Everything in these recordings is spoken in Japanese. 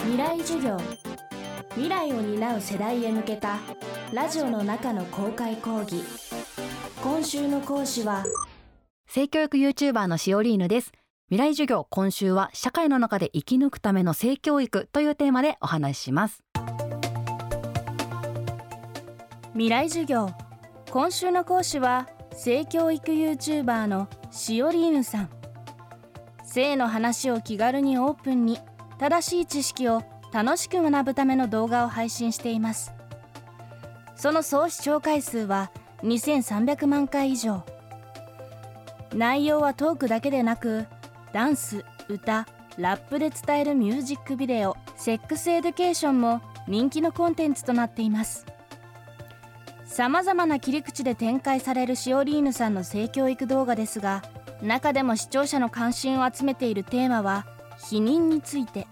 未来授業。未来を担う世代へ向けたラジオの中の公開講義。今週の講師は性教育 YouTuber のしおりーぬです。未来授業今週は社会の中で生き抜くための性教育というテーマでお話しします。未来授業。今週の講師は性教育 YouTuber のしおりーぬさん。性の話を気軽にオープンに正しい知識を楽しく学ぶための動画を配信しています。その総視聴回数は2300万回以上。内容はトークだけでなくダンス歌ラップで伝えるミュージックビデオ Sex Education も人気のコンテンツとなっています。さまざまな切り口で展開されるシオリーヌさんの性教育動画ですが中でも視聴者の関心を集めているテーマは避妊について。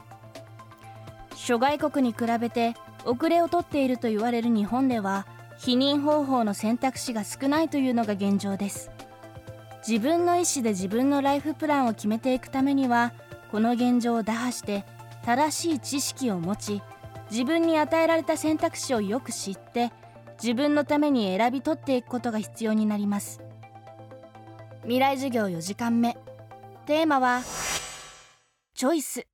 諸外国に比べて遅れをとっていると言われる日本では避妊方法の選択肢が少ないというのが現状です。自分の意思で自分のライフプランを決めていくためにはこの現状を打破して正しい知識を持ち自分に与えられた選択肢をよく知って自分のために選び取っていくことが必要になります。未来授業4時間目。テーマはチョイス。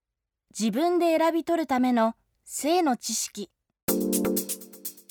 自分で選び取るための性の知識。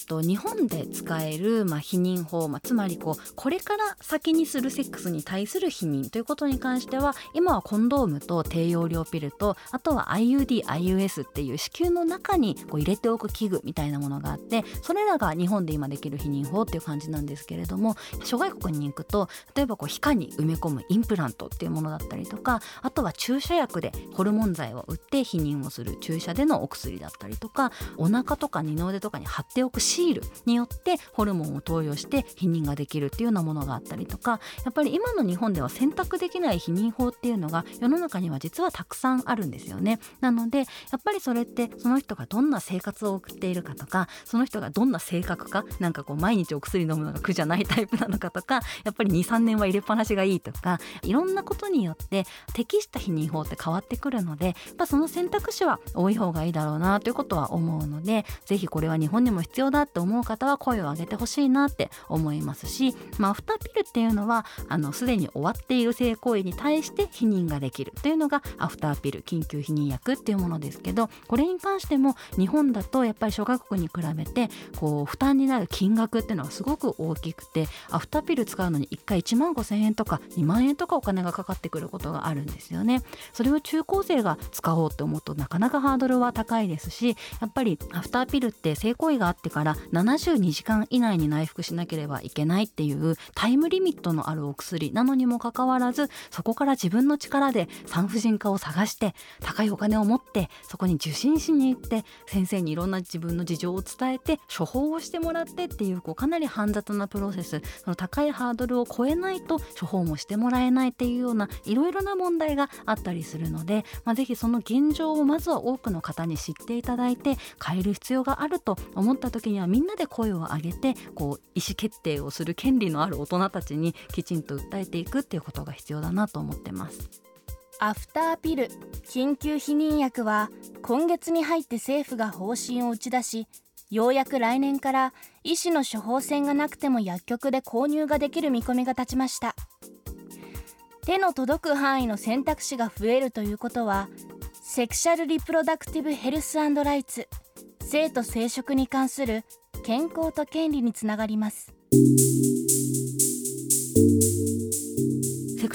と日本で使える、まあ、避妊法、まあ、つまりこうこれから先にするセックスに対する避妊ということに関しては今はコンドームと低用量ピルとあとは IUD、IUS っていう子宮の中にこう入れておく器具みたいなものがあってそれらが日本で今できる避妊法っていう感じなんですけれども諸外国に行くと例えばこう皮下に埋め込むインプラントっていうものだったりとかあとは注射薬でホルモン剤を打って避妊をする注射でのお薬だったりとかお腹とか二の腕とかに貼っておくシシールによってホルモンを投与して避妊ができるっていうようなものがあったりとかやっぱり今の日本では選択できない避妊法っていうのが世の中には実はたくさんあるんですよね。なのでやっぱりそれってその人がどんな生活を送っているかとかその人がどんな性格かなんかこう毎日お薬飲むのが苦じゃないタイプなのかとかやっぱり23年は入れっぱなしがいいとかいろんなことによって適した避妊法って変わってくるのでやっぱその選択肢は多い方がいいだろうなということは思うので是非これは日本にも必要だって思う方は声を上げてほしいなって思いますし、まあ、アフターピルっていうのはあのすでに終わっている性行為に対して避妊ができるというのがアフターピル緊急避妊薬っていうものですけどこれに関しても日本だとやっぱり諸学国に比べてこう負担になる金額っていうのがすごく大きくてアフターピル使うのに1回1万5,000円とか2万円とかお金がかかってくることがあるんですよね。それを中高生が使おうって思うとなかなかハードルは高いですしやっぱりアフターピルって性行為があってから72時間以内に内服しなければいけないっていうタイムリミットのあるお薬なのにもかかわらずそこから自分の力で産婦人科を探して高いお金を持ってそこに受診しに行って先生にいろんな自分の事情を伝えて処方をしてもらってっていうこうかなり煩雑なプロセスその高いハードルを超えないと処方もしてもらえないっていうようないろいろな問題があったりするので、まあ、ぜひその現状をまずは多くの方に知っていただいて変える必要があると思った時にはみんなで声を上げてこう意思決定をする権利のある大人たちにきちんと訴えていくっていうことが必要だなと思ってます。アフターピル緊急避妊薬は今月に入って政府が方針を打ち出しようやく来年から医師の処方箋がなくても薬局で購入ができる見込みが立ちました手の届く範囲の選択肢が増えるということはセクシャルリプロダクティブヘルスアンドライツ性と生殖に関する健康と権利につながります。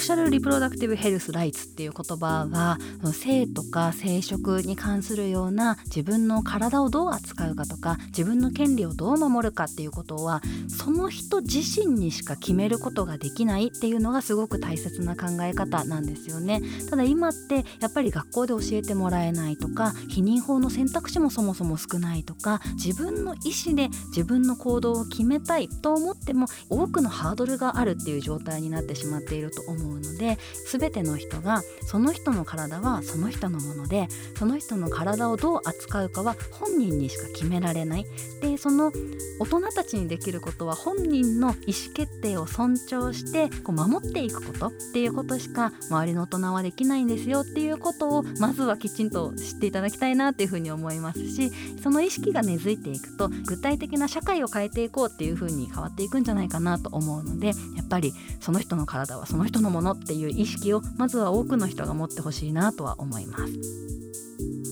シャルリプロダクティブヘルスライツっていう言葉は性とか生殖に関するような自分の体をどう扱うかとか自分の権利をどう守るかっていうことはその人自身にしか決めることができないっていうのがすごく大切な考え方なんですよね。ただ今ってやっぱり学校で教えてもらえないとか避妊法の選択肢もそもそも少ないとか自分の意思で自分の行動を決めたいと思っても多くのハードルがあるっていう状態になってしまっていると思うんうので全ての人がその人の体はその人のものでその人の体をどう扱うかは本人にしか決められない。でその大人たちにできることは本人の意思決定を尊重してこう守っていくことっていうことしか周りの大人はできないんですよっていうことをまずはきちんと知っていただきたいなっていうふうに思いますしその意識が根付いていくと具体的な社会を変えていこうっていうふうに変わっていくんじゃないかなと思うのでやっぱりその人の体はその人のもののっていう意識をまずは多くの人が持ってほしいなとは思います。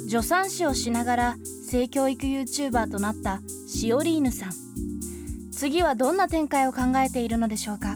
助産師をしながら性教育 YouTuber となったシオリーヌさん。次はどんな展開を考えているのでしょうか？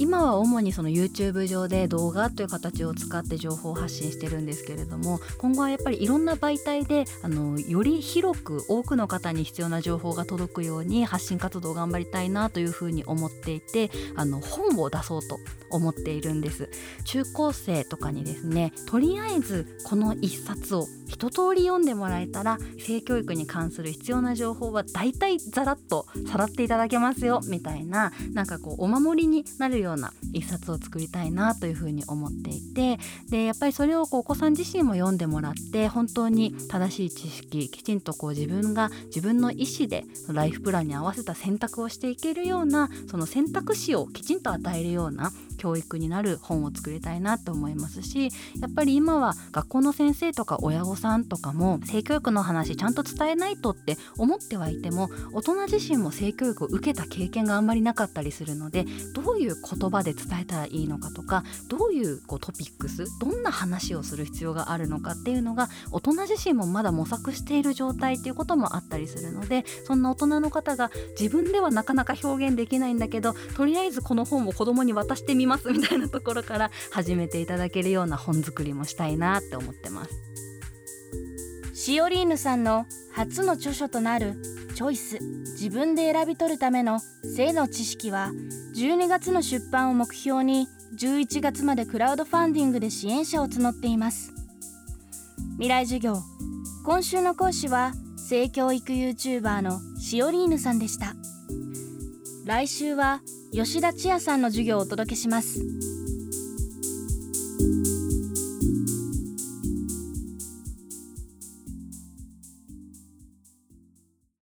今は主にその YouTube 上で動画という形を使って情報を発信してるんですけれども今後はやっぱりいろんな媒体であのより広く多くの方に必要な情報が届くように発信活動を頑張りたいなというふうに思っていてあの本を出そうと思っているんです。中高生とかにですねとりあえずこの一冊を一通り読んでもらえたら性教育に関する必要な情報は大体ザラッとさらっていただけますよみたいななんかこうお守りになるようような一冊を作りたいなというふうに思っていてでやっぱりそれをこうお子さん自身も読んでもらって本当に正しい知識きちんとこう自分が自分の意思でライフプランに合わせた選択をしていけるようなその選択肢をきちんと与えるような教育になる本を作りたいなと思いますしやっぱり今は学校の先生とか親御さんとかも性教育の話ちゃんと伝えないとって思ってはいても大人自身も性教育を受けた経験があんまりなかったりするのでどういう言葉で伝えたらいいのかとかどういうこうトピックスどんな話をする必要があるのかっていうのが大人自身もまだ模索している状態っていうこともあったりするのでそんな大人の方が自分ではなかなか表現できないんだけどとりあえずこの本を子供に渡してみますみたいなところから始めていただけるような本作りもしたいなって思ってます。シオリーヌさんの初の著書となる「チョイス。自分で選び取るための性の知識」は12月の出版を目標に11月までクラウドファンディングで支援者を募っています。未来授業。今週の講師は性教育 YouTuber のシオリーヌさんでした。来週は吉田千也さんの授業をお届けします。